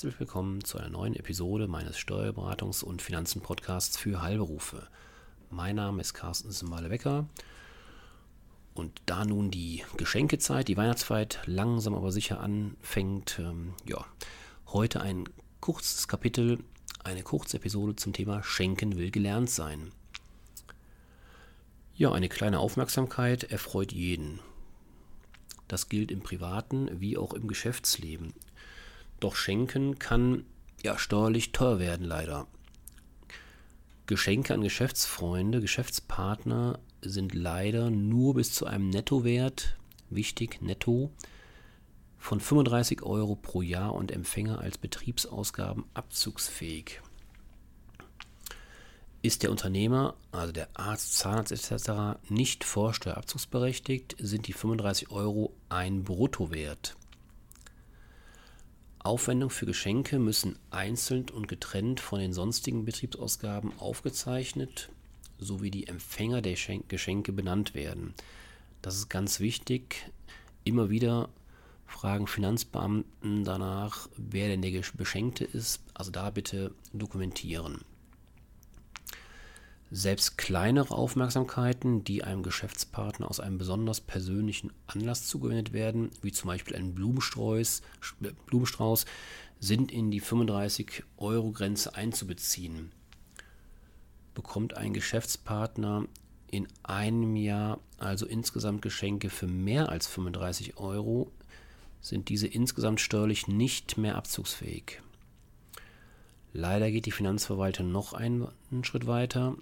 herzlich willkommen zu einer neuen Episode meines Steuerberatungs- und Finanzen-Podcasts für Heilberufe. Mein Name ist Carsten Simbale-Becker und da nun die Geschenkezeit, die Weihnachtszeit langsam aber sicher anfängt, ähm, ja, heute ein kurzes Kapitel, eine kurze Episode zum Thema Schenken will gelernt sein. Ja, eine kleine Aufmerksamkeit erfreut jeden. Das gilt im privaten wie auch im Geschäftsleben. Doch Schenken kann ja steuerlich teuer werden, leider. Geschenke an Geschäftsfreunde, Geschäftspartner sind leider nur bis zu einem Nettowert, wichtig, netto, von 35 Euro pro Jahr und Empfänger als Betriebsausgaben abzugsfähig. Ist der Unternehmer, also der Arzt, Zahnarzt etc., nicht vorsteuerabzugsberechtigt, sind die 35 Euro ein Bruttowert. Aufwendungen für Geschenke müssen einzeln und getrennt von den sonstigen Betriebsausgaben aufgezeichnet sowie die Empfänger der Geschenke benannt werden. Das ist ganz wichtig. Immer wieder fragen Finanzbeamten danach, wer denn der Beschenkte ist. Also da bitte dokumentieren. Selbst kleinere Aufmerksamkeiten, die einem Geschäftspartner aus einem besonders persönlichen Anlass zugewendet werden, wie zum Beispiel ein Blumenstrauß, sind in die 35-Euro-Grenze einzubeziehen. Bekommt ein Geschäftspartner in einem Jahr also insgesamt Geschenke für mehr als 35 Euro, sind diese insgesamt steuerlich nicht mehr abzugsfähig. Leider geht die Finanzverwaltung noch einen Schritt weiter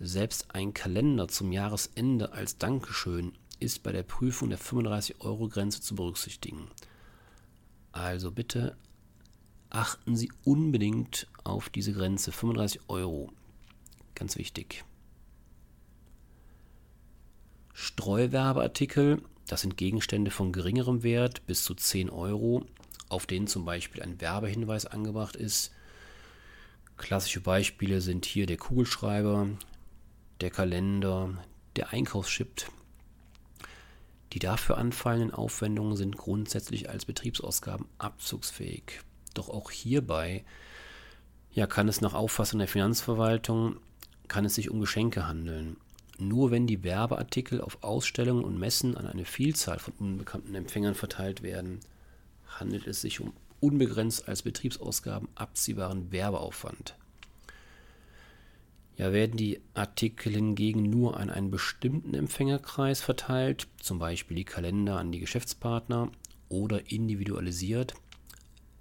selbst ein Kalender zum Jahresende als Dankeschön ist bei der Prüfung der 35-Euro-Grenze zu berücksichtigen. Also bitte achten Sie unbedingt auf diese Grenze 35 Euro. Ganz wichtig. Streuwerbeartikel, das sind Gegenstände von geringerem Wert bis zu 10 Euro, auf denen zum Beispiel ein Werbehinweis angebracht ist. Klassische Beispiele sind hier der Kugelschreiber, der Kalender, der Einkaufsschip. Die dafür anfallenden Aufwendungen sind grundsätzlich als Betriebsausgaben abzugsfähig. Doch auch hierbei ja, kann es nach Auffassung der Finanzverwaltung kann es sich um Geschenke handeln. Nur wenn die Werbeartikel auf Ausstellungen und Messen an eine Vielzahl von unbekannten Empfängern verteilt werden, handelt es sich um unbegrenzt als Betriebsausgaben abziehbaren Werbeaufwand. Ja, werden die Artikel hingegen nur an einen bestimmten Empfängerkreis verteilt, zum Beispiel die Kalender an die Geschäftspartner oder individualisiert,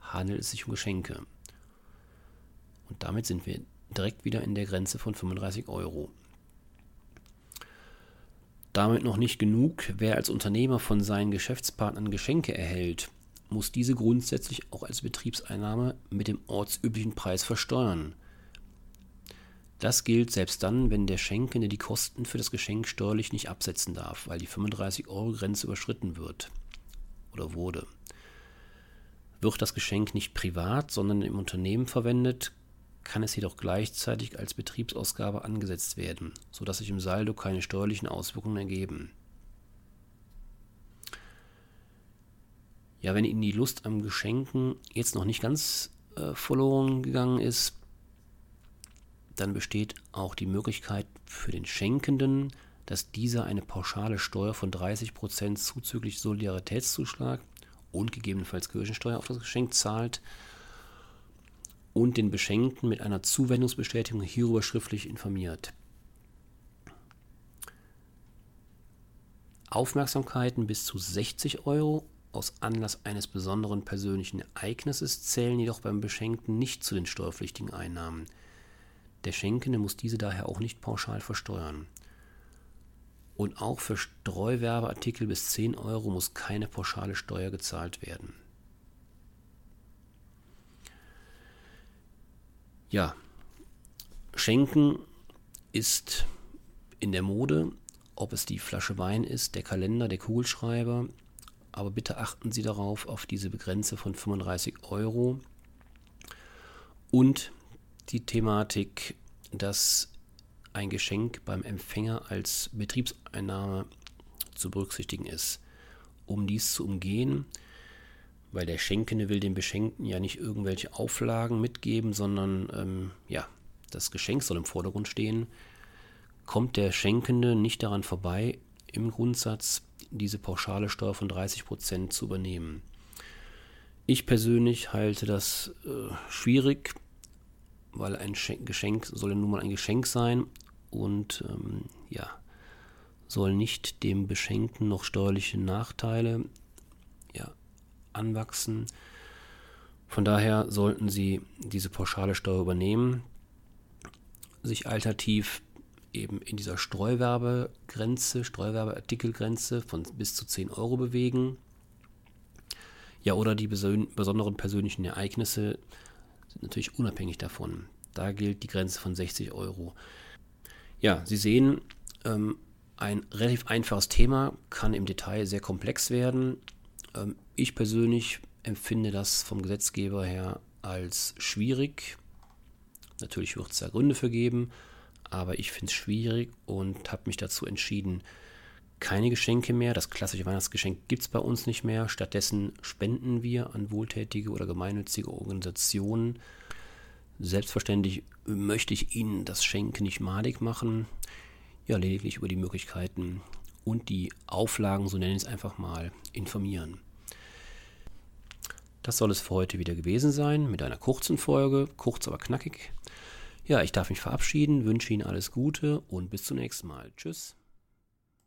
handelt es sich um Geschenke. Und damit sind wir direkt wieder in der Grenze von 35 Euro. Damit noch nicht genug, wer als Unternehmer von seinen Geschäftspartnern Geschenke erhält, muss diese grundsätzlich auch als Betriebseinnahme mit dem ortsüblichen Preis versteuern. Das gilt selbst dann, wenn der Schenkende die Kosten für das Geschenk steuerlich nicht absetzen darf, weil die 35-Euro-Grenze überschritten wird oder wurde. Wird das Geschenk nicht privat, sondern im Unternehmen verwendet, kann es jedoch gleichzeitig als Betriebsausgabe angesetzt werden, sodass sich im Saldo keine steuerlichen Auswirkungen ergeben. Ja, wenn Ihnen die Lust am Geschenken jetzt noch nicht ganz äh, verloren gegangen ist, dann besteht auch die Möglichkeit für den Schenkenden, dass dieser eine pauschale Steuer von 30% zuzüglich Solidaritätszuschlag und gegebenenfalls Kirchensteuer auf das Geschenk zahlt und den Beschenkten mit einer Zuwendungsbestätigung hierüber schriftlich informiert. Aufmerksamkeiten bis zu 60 Euro aus Anlass eines besonderen persönlichen Ereignisses zählen jedoch beim Beschenkten nicht zu den steuerpflichtigen Einnahmen. Der Schenkende muss diese daher auch nicht pauschal versteuern. Und auch für Streuwerbeartikel bis 10 Euro muss keine pauschale Steuer gezahlt werden. Ja, Schenken ist in der Mode, ob es die Flasche Wein ist, der Kalender, der Kugelschreiber. Aber bitte achten Sie darauf, auf diese Grenze von 35 Euro. Und die Thematik, dass ein Geschenk beim Empfänger als Betriebseinnahme zu berücksichtigen ist. Um dies zu umgehen, weil der Schenkende will dem Beschenkten ja nicht irgendwelche Auflagen mitgeben, sondern ähm, ja, das Geschenk soll im Vordergrund stehen, kommt der Schenkende nicht daran vorbei, im Grundsatz diese pauschale Steuer von 30% zu übernehmen. Ich persönlich halte das äh, schwierig, weil ein Geschenk soll ja nun mal ein Geschenk sein und ähm, ja, soll nicht dem Beschenkten noch steuerliche Nachteile ja, anwachsen. Von daher sollten Sie diese pauschale Steuer übernehmen, sich alternativ eben in dieser Streuwerbegrenze, Streuwerbeartikelgrenze von bis zu 10 Euro bewegen. Ja, oder die besonderen persönlichen Ereignisse sind natürlich unabhängig davon. Da gilt die Grenze von 60 Euro. Ja, Sie sehen, ähm, ein relativ einfaches Thema kann im Detail sehr komplex werden. Ähm, ich persönlich empfinde das vom Gesetzgeber her als schwierig. Natürlich wird es da Gründe für geben, aber ich finde es schwierig und habe mich dazu entschieden, keine Geschenke mehr. Das klassische Weihnachtsgeschenk gibt es bei uns nicht mehr. Stattdessen spenden wir an wohltätige oder gemeinnützige Organisationen. Selbstverständlich möchte ich Ihnen das Schenken nicht madig machen. Ja, lediglich über die Möglichkeiten und die Auflagen, so nenne ich es einfach mal, informieren. Das soll es für heute wieder gewesen sein mit einer kurzen Folge, kurz aber knackig. Ja, ich darf mich verabschieden, wünsche Ihnen alles Gute und bis zum nächsten Mal. Tschüss.